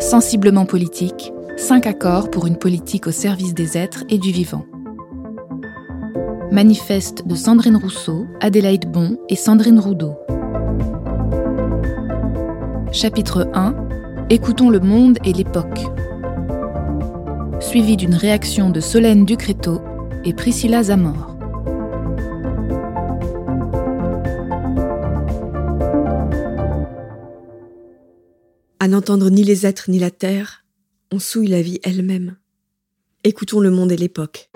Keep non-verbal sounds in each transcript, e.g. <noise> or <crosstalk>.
Sensiblement politique, cinq accords pour une politique au service des êtres et du vivant. Manifeste de Sandrine Rousseau, Adélaïde Bon et Sandrine Roudot. Chapitre 1 Écoutons le monde et l'époque. Suivi d'une réaction de Solène Ducréto et Priscilla Zamor. N'entendre ni les êtres ni la terre, on souille la vie elle-même. Écoutons le monde et l'époque.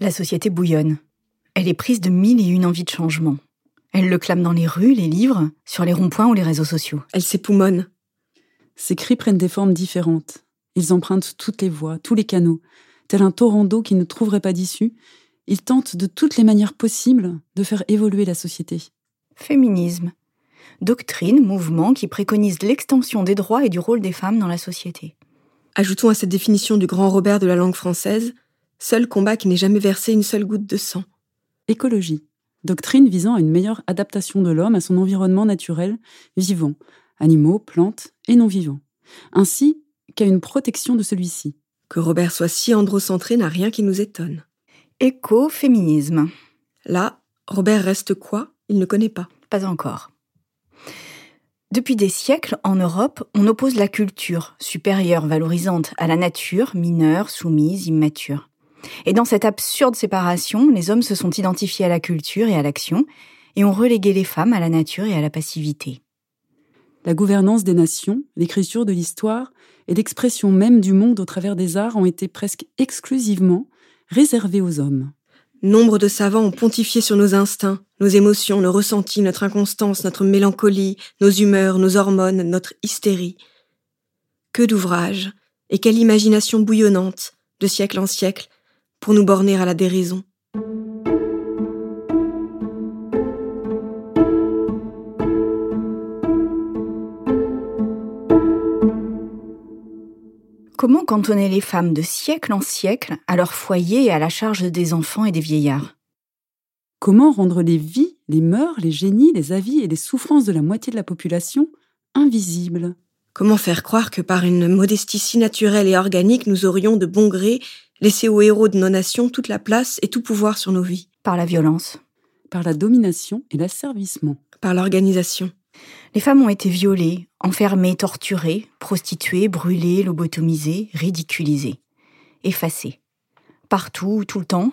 La société bouillonne. Elle est prise de mille et une envies de changement. Elle le clame dans les rues, les livres, sur les ronds-points ou les réseaux sociaux. Elle s'époumonne. Ses cris prennent des formes différentes. Ils empruntent toutes les voies, tous les canaux. Tel un torrent d'eau qui ne trouverait pas d'issue, il tente de toutes les manières possibles de faire évoluer la société. Féminisme. Doctrine, mouvement qui préconise l'extension des droits et du rôle des femmes dans la société. Ajoutons à cette définition du grand Robert de la langue française, seul combat qui n'ait jamais versé une seule goutte de sang. Écologie. Doctrine visant à une meilleure adaptation de l'homme à son environnement naturel, vivant, animaux, plantes et non vivants, ainsi qu'à une protection de celui-ci. Que Robert soit si androcentré n'a rien qui nous étonne. Écoféminisme. Là, Robert reste quoi? Il ne connaît pas. Pas encore. Depuis des siècles, en Europe, on oppose la culture, supérieure, valorisante, à la nature, mineure, soumise, immature. Et dans cette absurde séparation, les hommes se sont identifiés à la culture et à l'action, et ont relégué les femmes à la nature et à la passivité. La gouvernance des nations, l'écriture de l'histoire et l'expression même du monde au travers des arts ont été presque exclusivement réservé aux hommes. Nombre de savants ont pontifié sur nos instincts, nos émotions, nos ressentis, notre inconstance, notre mélancolie, nos humeurs, nos hormones, notre hystérie. Que d'ouvrages, et quelle imagination bouillonnante, de siècle en siècle, pour nous borner à la déraison. Comment cantonner les femmes de siècle en siècle à leur foyer et à la charge des enfants et des vieillards? Comment rendre les vies, les mœurs, les génies, les avis et les souffrances de la moitié de la population invisibles? Comment faire croire que par une modestie si naturelle et organique, nous aurions de bon gré laissé aux héros de nos nations toute la place et tout pouvoir sur nos vies? Par la violence. Par la domination et l'asservissement. Par l'organisation. Les femmes ont été violées, enfermées, torturées, prostituées, brûlées, lobotomisées, ridiculisées, effacées. Partout, tout le temps,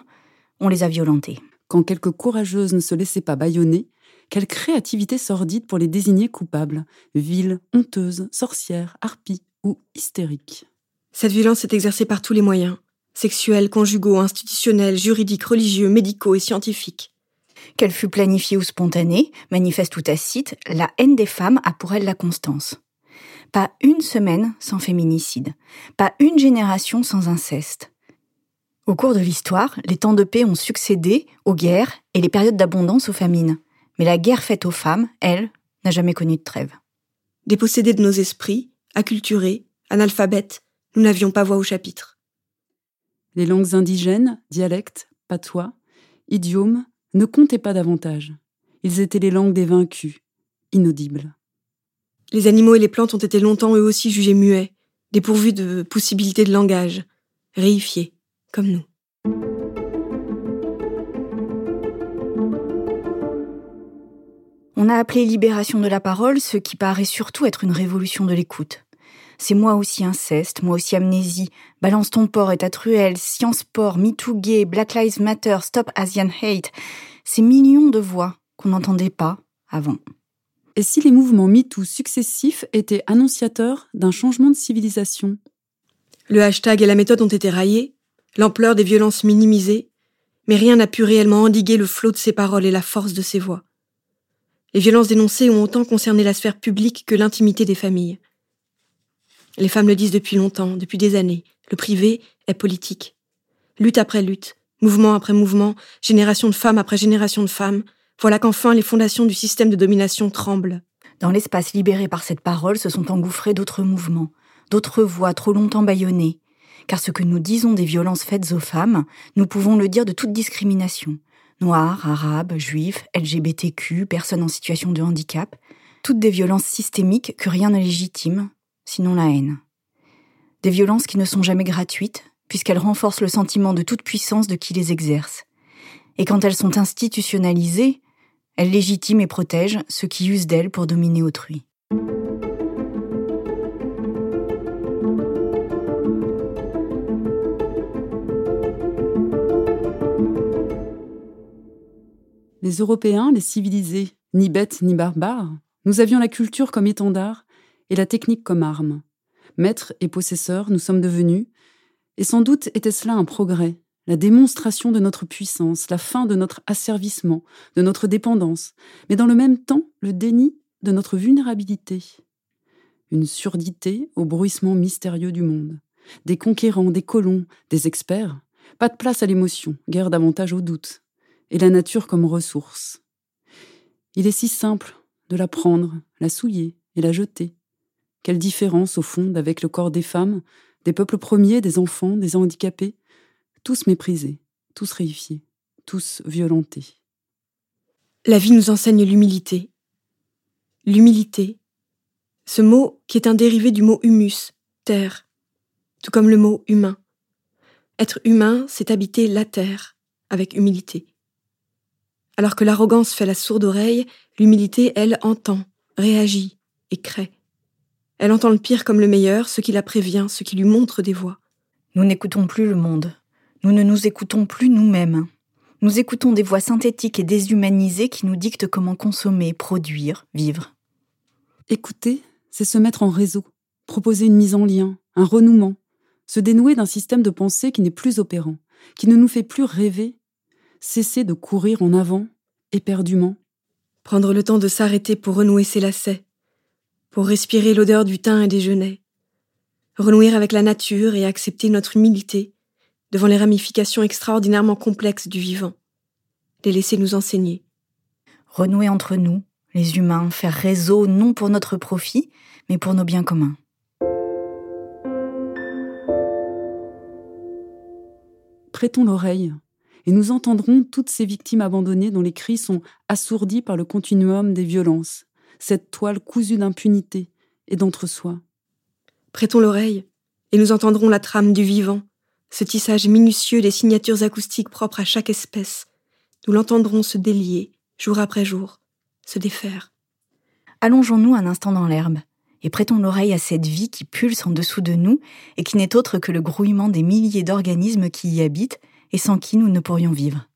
on les a violentées. Quand quelques courageuses ne se laissaient pas bâillonner, quelle créativité sordide pour les désigner coupables, viles, honteuses, sorcières, harpies ou hystériques. Cette violence est exercée par tous les moyens, sexuels, conjugaux, institutionnels, juridiques, religieux, médicaux et scientifiques. Qu'elle fût planifiée ou spontanée, manifeste ou tacite, la haine des femmes a pour elle la constance. Pas une semaine sans féminicide, pas une génération sans inceste. Au cours de l'histoire, les temps de paix ont succédé aux guerres et les périodes d'abondance aux famines. Mais la guerre faite aux femmes, elle, n'a jamais connu de trêve. Dépossédés de nos esprits, acculturés, analphabètes, nous n'avions pas voix au chapitre. Les langues indigènes, dialectes, patois, idiomes, ne comptaient pas davantage. Ils étaient les langues des vaincus, inaudibles. Les animaux et les plantes ont été longtemps eux aussi jugés muets, dépourvus de possibilités de langage, réifiés, comme nous. On a appelé libération de la parole ce qui paraît surtout être une révolution de l'écoute. C'est moi aussi inceste, moi aussi amnésie, balance ton porc et ta truelle, science sport, MeToo gay, Black Lives Matter, Stop Asian Hate. Ces millions de voix qu'on n'entendait pas avant. Et si les mouvements MeToo successifs étaient annonciateurs d'un changement de civilisation? Le hashtag et la méthode ont été raillés, l'ampleur des violences minimisée, mais rien n'a pu réellement endiguer le flot de ses paroles et la force de ses voix. Les violences dénoncées ont autant concerné la sphère publique que l'intimité des familles. Les femmes le disent depuis longtemps, depuis des années. Le privé est politique. Lutte après lutte, mouvement après mouvement, génération de femmes après génération de femmes, voilà qu'enfin les fondations du système de domination tremblent. Dans l'espace libéré par cette parole se sont engouffrés d'autres mouvements, d'autres voix trop longtemps bâillonnées. Car ce que nous disons des violences faites aux femmes, nous pouvons le dire de toute discrimination, noirs, arabes, juifs, LGBTQ, personnes en situation de handicap, toutes des violences systémiques que rien ne légitime, sinon la haine. Des violences qui ne sont jamais gratuites, puisqu'elles renforcent le sentiment de toute puissance de qui les exerce. Et quand elles sont institutionnalisées, elles légitiment et protègent ceux qui usent d'elles pour dominer autrui. Les Européens, les civilisés, ni bêtes ni barbares, nous avions la culture comme étendard et la technique comme arme. Maîtres et possesseurs, nous sommes devenus, et sans doute était-ce là un progrès, la démonstration de notre puissance, la fin de notre asservissement, de notre dépendance, mais dans le même temps le déni de notre vulnérabilité. Une surdité au bruissement mystérieux du monde. Des conquérants, des colons, des experts. Pas de place à l'émotion, guère davantage au doute. Et la nature comme ressource. Il est si simple de la prendre, la souiller et la jeter. Quelle différence, au fond, avec le corps des femmes, des peuples premiers, des enfants, des handicapés, tous méprisés, tous réifiés, tous violentés. La vie nous enseigne l'humilité. L'humilité, ce mot qui est un dérivé du mot humus, terre, tout comme le mot humain. Être humain, c'est habiter la terre, avec humilité. Alors que l'arrogance fait la sourde oreille, l'humilité, elle, entend, réagit et crée. Elle entend le pire comme le meilleur, ce qui la prévient, ce qui lui montre des voies. Nous n'écoutons plus le monde. Nous ne nous écoutons plus nous-mêmes. Nous écoutons des voix synthétiques et déshumanisées qui nous dictent comment consommer, produire, vivre. Écouter, c'est se mettre en réseau, proposer une mise en lien, un renouement, se dénouer d'un système de pensée qui n'est plus opérant, qui ne nous fait plus rêver, cesser de courir en avant, éperdument. Prendre le temps de s'arrêter pour renouer ses lacets, pour respirer l'odeur du thym et des genêts, renouer avec la nature et accepter notre humilité devant les ramifications extraordinairement complexes du vivant, les laisser nous enseigner. Renouer entre nous, les humains, faire réseau non pour notre profit, mais pour nos biens communs. Prêtons l'oreille, et nous entendrons toutes ces victimes abandonnées dont les cris sont assourdis par le continuum des violences, cette toile cousue d'impunité et d'entre-soi. Prêtons l'oreille, et nous entendrons la trame du vivant, ce tissage minutieux des signatures acoustiques propres à chaque espèce. Nous l'entendrons se délier, jour après jour, se défaire. Allongeons-nous un instant dans l'herbe et prêtons l'oreille à cette vie qui pulse en dessous de nous et qui n'est autre que le grouillement des milliers d'organismes qui y habitent et sans qui nous ne pourrions vivre.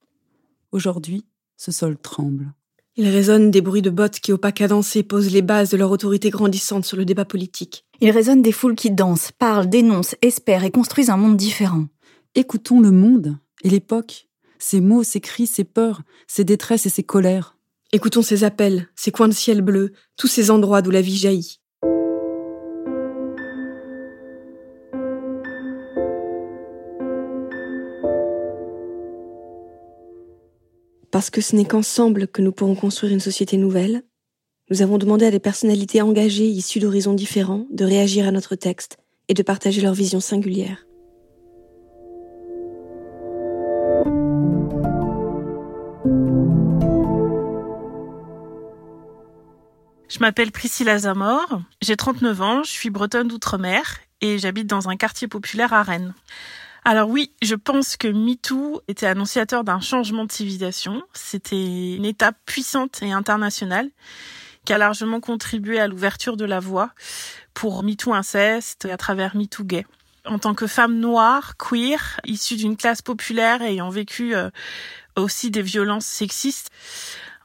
Aujourd'hui, ce sol tremble. Il résonne des bruits de bottes qui, au pas cadencé, posent les bases de leur autorité grandissante sur le débat politique. Il résonne des foules qui dansent, parlent, dénoncent, espèrent et construisent un monde différent. Écoutons le monde et l'époque, ses mots, ses cris, ses peurs, ses détresses et ses colères. Écoutons ces appels, ces coins de ciel bleu, tous ces endroits d'où la vie jaillit. Parce que ce n'est qu'ensemble que nous pourrons construire une société nouvelle, nous avons demandé à des personnalités engagées issues d'horizons différents de réagir à notre texte et de partager leur vision singulière. Je m'appelle Priscilla Zamor, j'ai 39 ans, je suis bretonne d'outre-mer et j'habite dans un quartier populaire à Rennes. Alors oui, je pense que MeToo était annonciateur d'un changement de civilisation. C'était une étape puissante et internationale qui a largement contribué à l'ouverture de la voie pour MeToo inceste et à travers MeToo gay. En tant que femme noire, queer, issue d'une classe populaire ayant vécu euh, aussi des violences sexistes,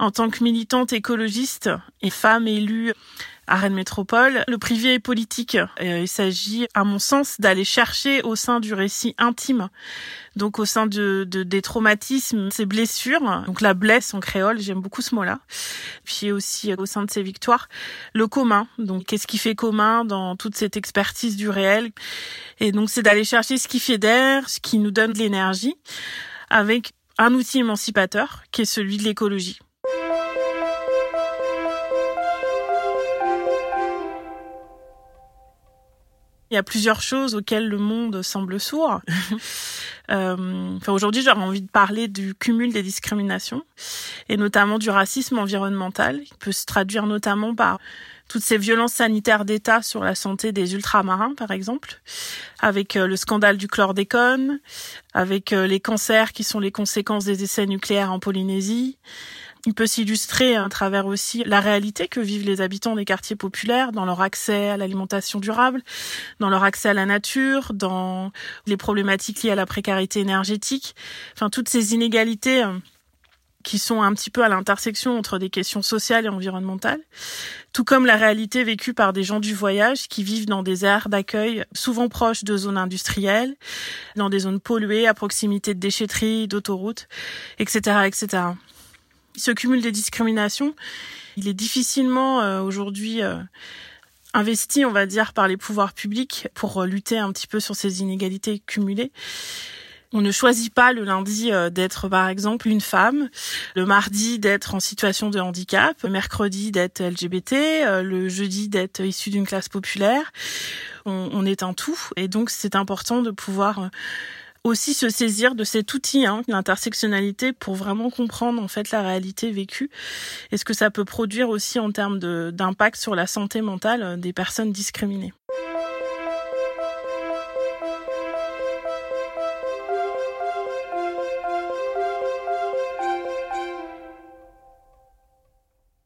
en tant que militante écologiste et femme élue à Rennes Métropole. Le privé est politique. Euh, il s'agit, à mon sens, d'aller chercher au sein du récit intime, donc au sein de, des traumatismes, ces blessures, donc la blesse en créole, j'aime beaucoup ce mot-là. Puis aussi au sein de ces victoires, le commun. Donc qu'est-ce qui fait commun dans toute cette expertise du réel? Et donc c'est d'aller chercher ce qui d'air, ce qui nous donne de l'énergie, avec un outil émancipateur qui est celui de l'écologie. Il y a plusieurs choses auxquelles le monde semble sourd. <laughs> euh, enfin, aujourd'hui, j'aurais envie de parler du cumul des discriminations et notamment du racisme environnemental, qui peut se traduire notamment par toutes ces violences sanitaires d'État sur la santé des ultramarins, par exemple, avec euh, le scandale du chlordécone, avec euh, les cancers qui sont les conséquences des essais nucléaires en Polynésie, il peut s'illustrer à travers aussi la réalité que vivent les habitants des quartiers populaires dans leur accès à l'alimentation durable, dans leur accès à la nature, dans les problématiques liées à la précarité énergétique. Enfin, toutes ces inégalités euh, qui sont un petit peu à l'intersection entre des questions sociales et environnementales, tout comme la réalité vécue par des gens du voyage qui vivent dans des aires d'accueil souvent proches de zones industrielles, dans des zones polluées à proximité de déchetteries, d'autoroutes, etc., etc ce cumul des discriminations, il est difficilement euh, aujourd'hui euh, investi, on va dire, par les pouvoirs publics pour euh, lutter un petit peu sur ces inégalités cumulées. On ne choisit pas le lundi d'être par exemple une femme, le mardi d'être en situation de handicap, le mercredi d'être LGBT, le jeudi d'être issu d'une classe populaire. On, on, est un tout et donc c'est important de pouvoir aussi se saisir de cet outil, hein, l'intersectionnalité, pour vraiment comprendre en fait la réalité vécue et ce que ça peut produire aussi en termes d'impact sur la santé mentale euh, des personnes discriminées?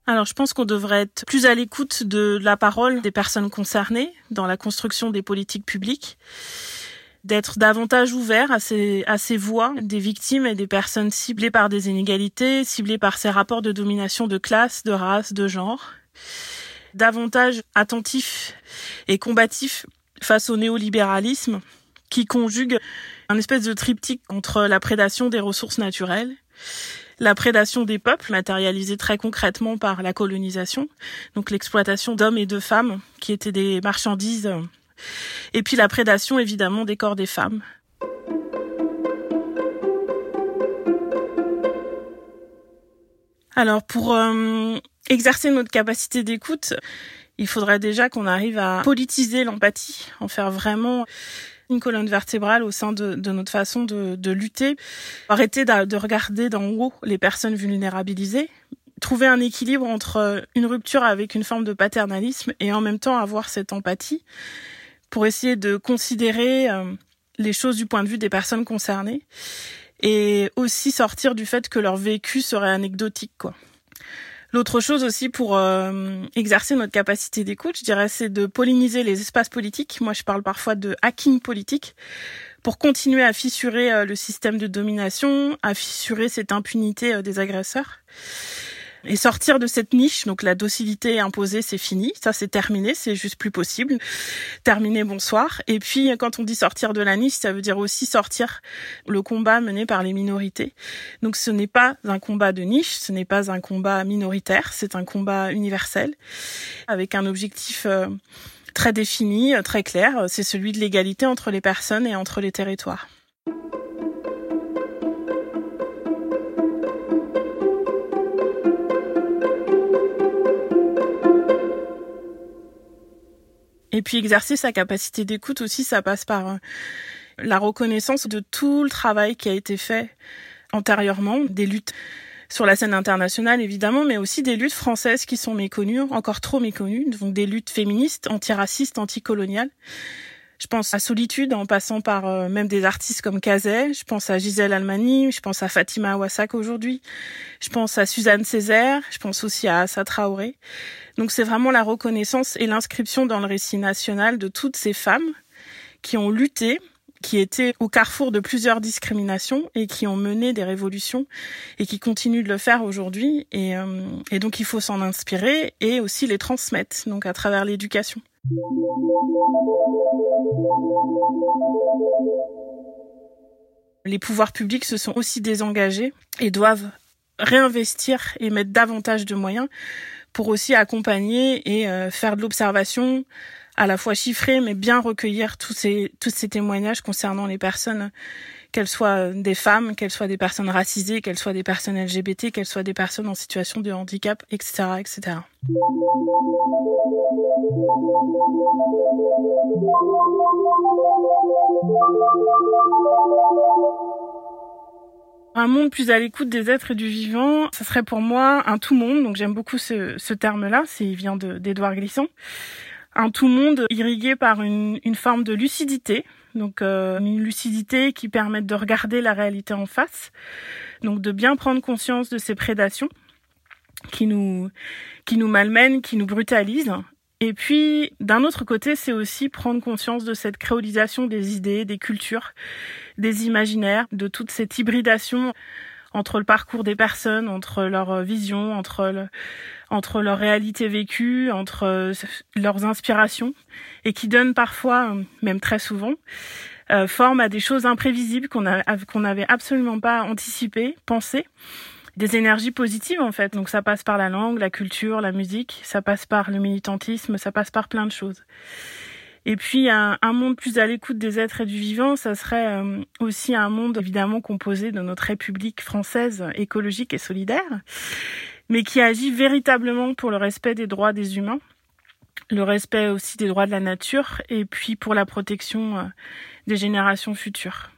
Alors je pense qu'on devrait être plus à l'écoute de la parole des personnes concernées dans la construction des politiques publiques d'être davantage ouvert à ces, à ces voix des victimes et des personnes ciblées par des inégalités, ciblées par ces rapports de domination de classe, de race, de genre. Davantage attentif et combatif face au néolibéralisme qui conjugue un espèce de triptyque entre la prédation des ressources naturelles, la prédation des peuples matérialisée très concrètement par la colonisation, donc l'exploitation d'hommes et de femmes qui étaient des marchandises et puis la prédation évidemment des corps des femmes. Alors pour euh, exercer notre capacité d'écoute, il faudrait déjà qu'on arrive à politiser l'empathie, en faire vraiment une colonne vertébrale au sein de, notre façon de, lutter. Arrêter de, de regarder d'en haut les personnes vulnérabilisées, trouver un équilibre entre une rupture avec une forme de paternalisme et en même temps avoir cette empathie pour essayer de considérer euh, les choses du point de vue des personnes concernées et aussi sortir du fait que leur vécu serait anecdotique. L'autre chose aussi pour euh, exercer notre capacité d'écoute, je dirais, c'est de polliniser les espaces politiques. Moi, je parle parfois de hacking politique pour continuer à fissurer euh, le système de domination, à fissurer cette impunité des agresseurs et sortir de cette niche. Donc la docilité imposée, c'est fini, ça c'est terminé, c'est juste plus possible. Terminé, bonsoir. Et puis quand on dit sortir de la niche, ça veut dire aussi sortir le combat mené par les minorités. Donc ce n'est pas un combat de niche, ce n'est pas un combat minoritaire, c'est un combat universel avec un objectif euh, très défini, très clair, c'est celui de l'égalité entre les personnes et entre les territoires. Et puis exercer sa capacité d'écoute aussi, ça passe par euh, la reconnaissance de tout le travail qui a été fait antérieurement, des luttes sur la scène internationale évidemment, mais aussi des luttes françaises qui sont méconnues, encore trop méconnues, donc des luttes féministes, antiracistes, anticoloniales. Je pense à Solitude en passant par euh, même des artistes comme Kazé, je pense à Gisèle Almani, je pense à Fatima Awasak aujourd'hui, je pense à Suzanne Césaire, je pense aussi à Assa Traoré. Donc c'est vraiment la reconnaissance et l'inscription dans le récit national de toutes ces femmes qui ont lutté, qui étaient au carrefour de plusieurs discriminations et qui ont mené des révolutions et qui continuent de le faire aujourd'hui. Et, euh, et donc il faut s'en inspirer et aussi les transmettre, donc à travers l'éducation. Les pouvoirs publics se sont aussi désengagés et doivent réinvestir et mettre davantage de moyens pour aussi accompagner et euh, faire de l'observation à la fois chiffrée mais bien recueillir tous ces tous ces témoignages concernant les personnes qu'elles soient des femmes, qu'elles soient des personnes racisées, qu'elles soient des personnes LGBT, qu'elles soient des personnes en situation de handicap, etc., etc. Un monde plus à l'écoute des êtres et du vivant, ce serait pour moi un tout monde. Donc j'aime beaucoup ce, terme-là, c'est il vient d'Édouard Glissant. Un tout monde irrigué par une, forme de lucidité, donc euh, une lucidité qui permet de regarder la réalité en face, donc de bien prendre conscience de ces prédations qui nous qui nous malmènent, qui nous brutalisent, et puis, d'un autre côté, c'est aussi prendre conscience de cette créolisation des idées, des cultures, des imaginaires, de toute cette hybridation entre le parcours des personnes, entre leur vision, entre, entre leur réalité vécue, entre euh, leurs inspirations, et qui donne parfois, même très souvent, euh, forme à des choses imprévisibles qu'on qu'on n'avait absolument pas anticipées, pensées, des énergies positives en fait. Donc ça passe par la langue, la culture, la musique, ça passe par le militantisme, ça passe par plein de choses. Et puis un, monde plus à l'écoute des êtres et du vivant, ça serait euh, aussi un monde évidemment composé de notre République française écologique et solidaire, mais qui agit véritablement pour le respect des droits des humains, le respect aussi des droits de la nature, et puis pour la protection euh, des générations futures.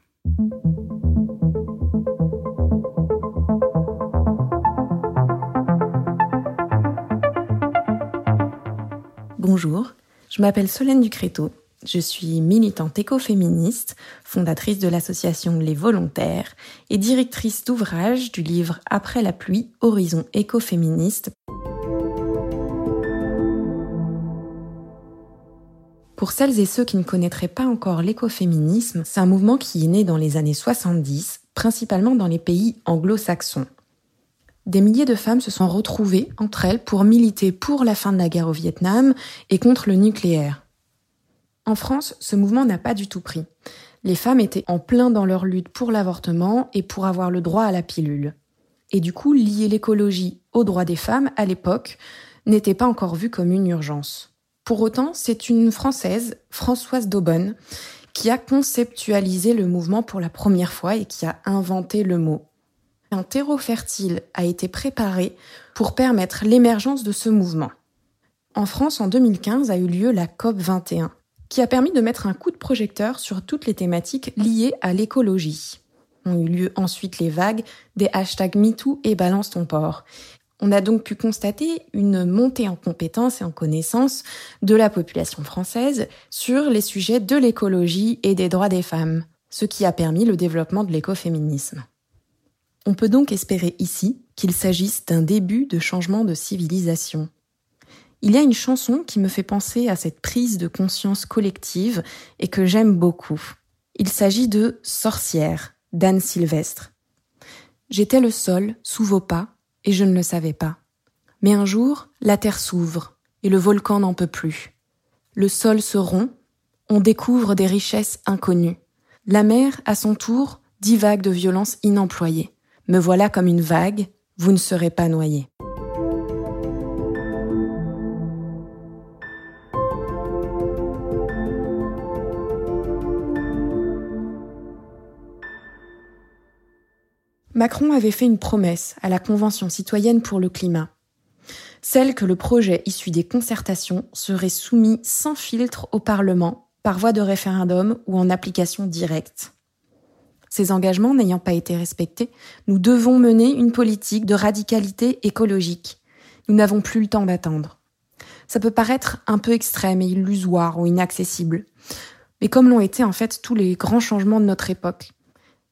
Bonjour, je m'appelle Solène Ducréto. Je suis militante écoféministe, fondatrice de l'association Les Volontaires et directrice d'ouvrage du livre Après la pluie, Horizon écoféministe. Pour celles et ceux qui ne connaîtraient pas encore l'écoféminisme, c'est un mouvement qui est né dans les années 70, principalement dans les pays anglo-saxons des milliers de femmes se sont retrouvées entre elles pour militer pour la fin de la guerre au Vietnam et contre le nucléaire. En France, ce mouvement n'a pas du tout pris. Les femmes étaient en plein dans leur lutte pour l'avortement et pour avoir le droit à la pilule. Et du coup, lier l'écologie aux droits des femmes, à l'époque, n'était pas encore vu comme une urgence. Pour autant, c'est une Française, Françoise Daubonne, qui a conceptualisé le mouvement pour la première fois et qui a inventé le mot un terreau fertile a été préparé pour permettre l'émergence de ce mouvement. En France, en 2015, a eu lieu la COP 21, qui a permis de mettre un coup de projecteur sur toutes les thématiques liées à l'écologie. Ont eu lieu ensuite les vagues des hashtags MeToo et Balance ton port. On a donc pu constater une montée en compétences et en connaissances de la population française sur les sujets de l'écologie et des droits des femmes, ce qui a permis le développement de l'écoféminisme. On peut donc espérer ici qu'il s'agisse d'un début de changement de civilisation. Il y a une chanson qui me fait penser à cette prise de conscience collective et que j'aime beaucoup. Il s'agit de Sorcière d'Anne Sylvestre. J'étais le sol sous vos pas et je ne le savais pas. Mais un jour, la terre s'ouvre et le volcan n'en peut plus. Le sol se rompt, on découvre des richesses inconnues. La mer, à son tour, divague de violence inemployée. Me voilà comme une vague, vous ne serez pas noyé. Macron avait fait une promesse à la Convention citoyenne pour le climat. Celle que le projet issu des concertations serait soumis sans filtre au Parlement par voie de référendum ou en application directe. Ces engagements n'ayant pas été respectés, nous devons mener une politique de radicalité écologique. Nous n'avons plus le temps d'attendre. Ça peut paraître un peu extrême et illusoire ou inaccessible, mais comme l'ont été en fait tous les grands changements de notre époque.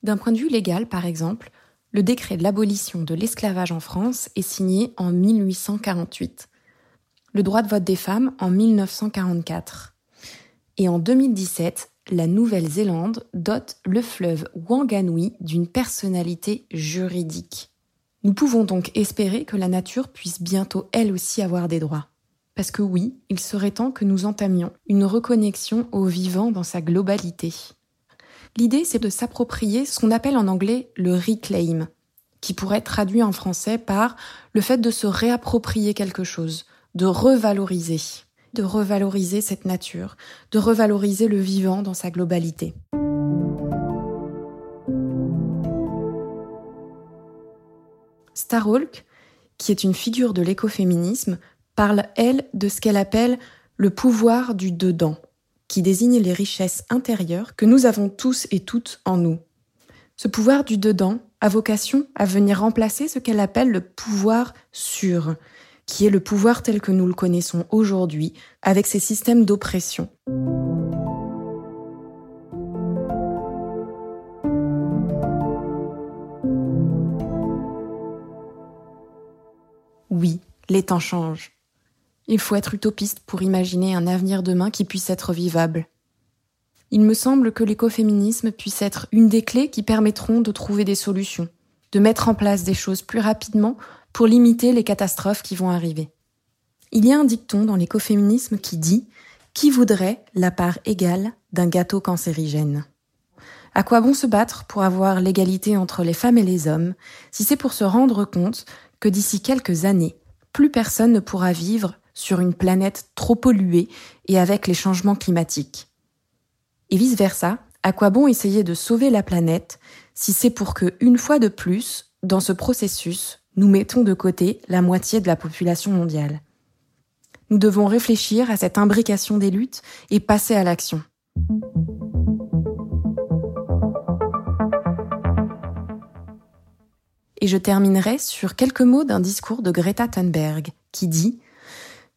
D'un point de vue légal, par exemple, le décret de l'abolition de l'esclavage en France est signé en 1848. Le droit de vote des femmes en 1944. Et en 2017, la Nouvelle-Zélande dote le fleuve Wanganui d'une personnalité juridique. Nous pouvons donc espérer que la nature puisse bientôt elle aussi avoir des droits. Parce que oui, il serait temps que nous entamions une reconnexion au vivant dans sa globalité. L'idée, c'est de s'approprier ce qu'on appelle en anglais le reclaim, qui pourrait être traduit en français par le fait de se réapproprier quelque chose, de revaloriser de revaloriser cette nature, de revaloriser le vivant dans sa globalité. Starhawk, qui est une figure de l'écoféminisme, parle, elle, de ce qu'elle appelle le pouvoir du dedans, qui désigne les richesses intérieures que nous avons tous et toutes en nous. Ce pouvoir du dedans a vocation à venir remplacer ce qu'elle appelle le pouvoir sur, qui est le pouvoir tel que nous le connaissons aujourd'hui, avec ses systèmes d'oppression. Oui, les temps changent. Il faut être utopiste pour imaginer un avenir demain qui puisse être vivable. Il me semble que l'écoféminisme puisse être une des clés qui permettront de trouver des solutions, de mettre en place des choses plus rapidement pour limiter les catastrophes qui vont arriver. Il y a un dicton dans l'écoféminisme qui dit Qui voudrait la part égale d'un gâteau cancérigène? À quoi bon se battre pour avoir l'égalité entre les femmes et les hommes si c'est pour se rendre compte que d'ici quelques années, plus personne ne pourra vivre sur une planète trop polluée et avec les changements climatiques? Et vice-versa, à quoi bon essayer de sauver la planète si c'est pour que, une fois de plus, dans ce processus, nous mettons de côté la moitié de la population mondiale Nous devons réfléchir à cette imbrication des luttes et passer à l'action. Et je terminerai sur quelques mots d'un discours de Greta Thunberg qui dit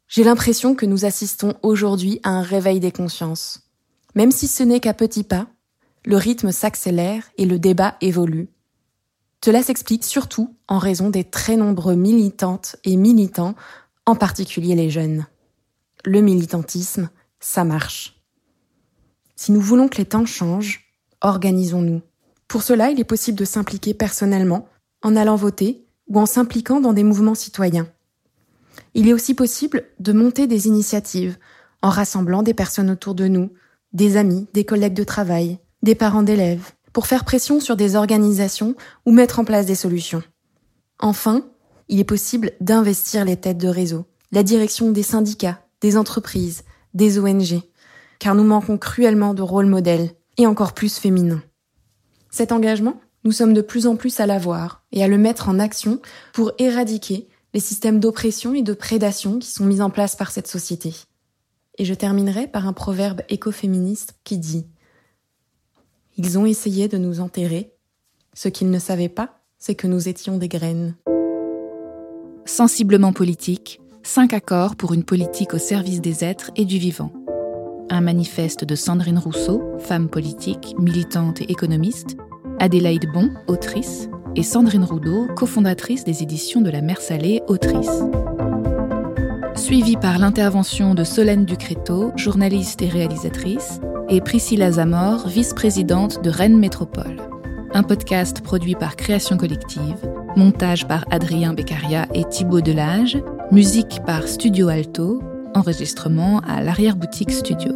J'ai l'impression que nous assistons aujourd'hui à un réveil des consciences. Même si ce n'est qu'à petits pas, le rythme s'accélère et le débat évolue. Cela s'explique surtout en raison des très nombreux militantes et militants, en particulier les jeunes. Le militantisme, ça marche. Si nous voulons que les temps changent, organisons-nous. Pour cela, il est possible de s'impliquer personnellement en allant voter ou en s'impliquant dans des mouvements citoyens. Il est aussi possible de monter des initiatives en rassemblant des personnes autour de nous, des amis, des collègues de travail, des parents d'élèves, pour faire pression sur des organisations ou mettre en place des solutions. Enfin, il est possible d'investir les têtes de réseau, la direction des syndicats, des entreprises, des ONG, car nous manquons cruellement de rôles modèles, et encore plus féminins. Cet engagement, nous sommes de plus en plus à l'avoir et à le mettre en action pour éradiquer les systèmes d'oppression et de prédation qui sont mis en place par cette société. Et je terminerai par un proverbe écoféministe qui dit Ils ont essayé de nous enterrer. Ce qu'ils ne savaient pas, c'est que nous étions des graines. Sensiblement politique, cinq accords pour une politique au service des êtres et du vivant. Un manifeste de Sandrine Rousseau, femme politique, militante et économiste, Adélaïde Bon, autrice, et Sandrine Roudot, cofondatrice des éditions de la Mer Salée, autrice. Suivie par l'intervention de Solène Ducréto, journaliste et réalisatrice, et Priscilla Zamor, vice-présidente de Rennes Métropole. Un podcast produit par Création Collective, montage par Adrien Beccaria et Thibaut Delage, musique par Studio Alto, enregistrement à l'arrière-boutique studio.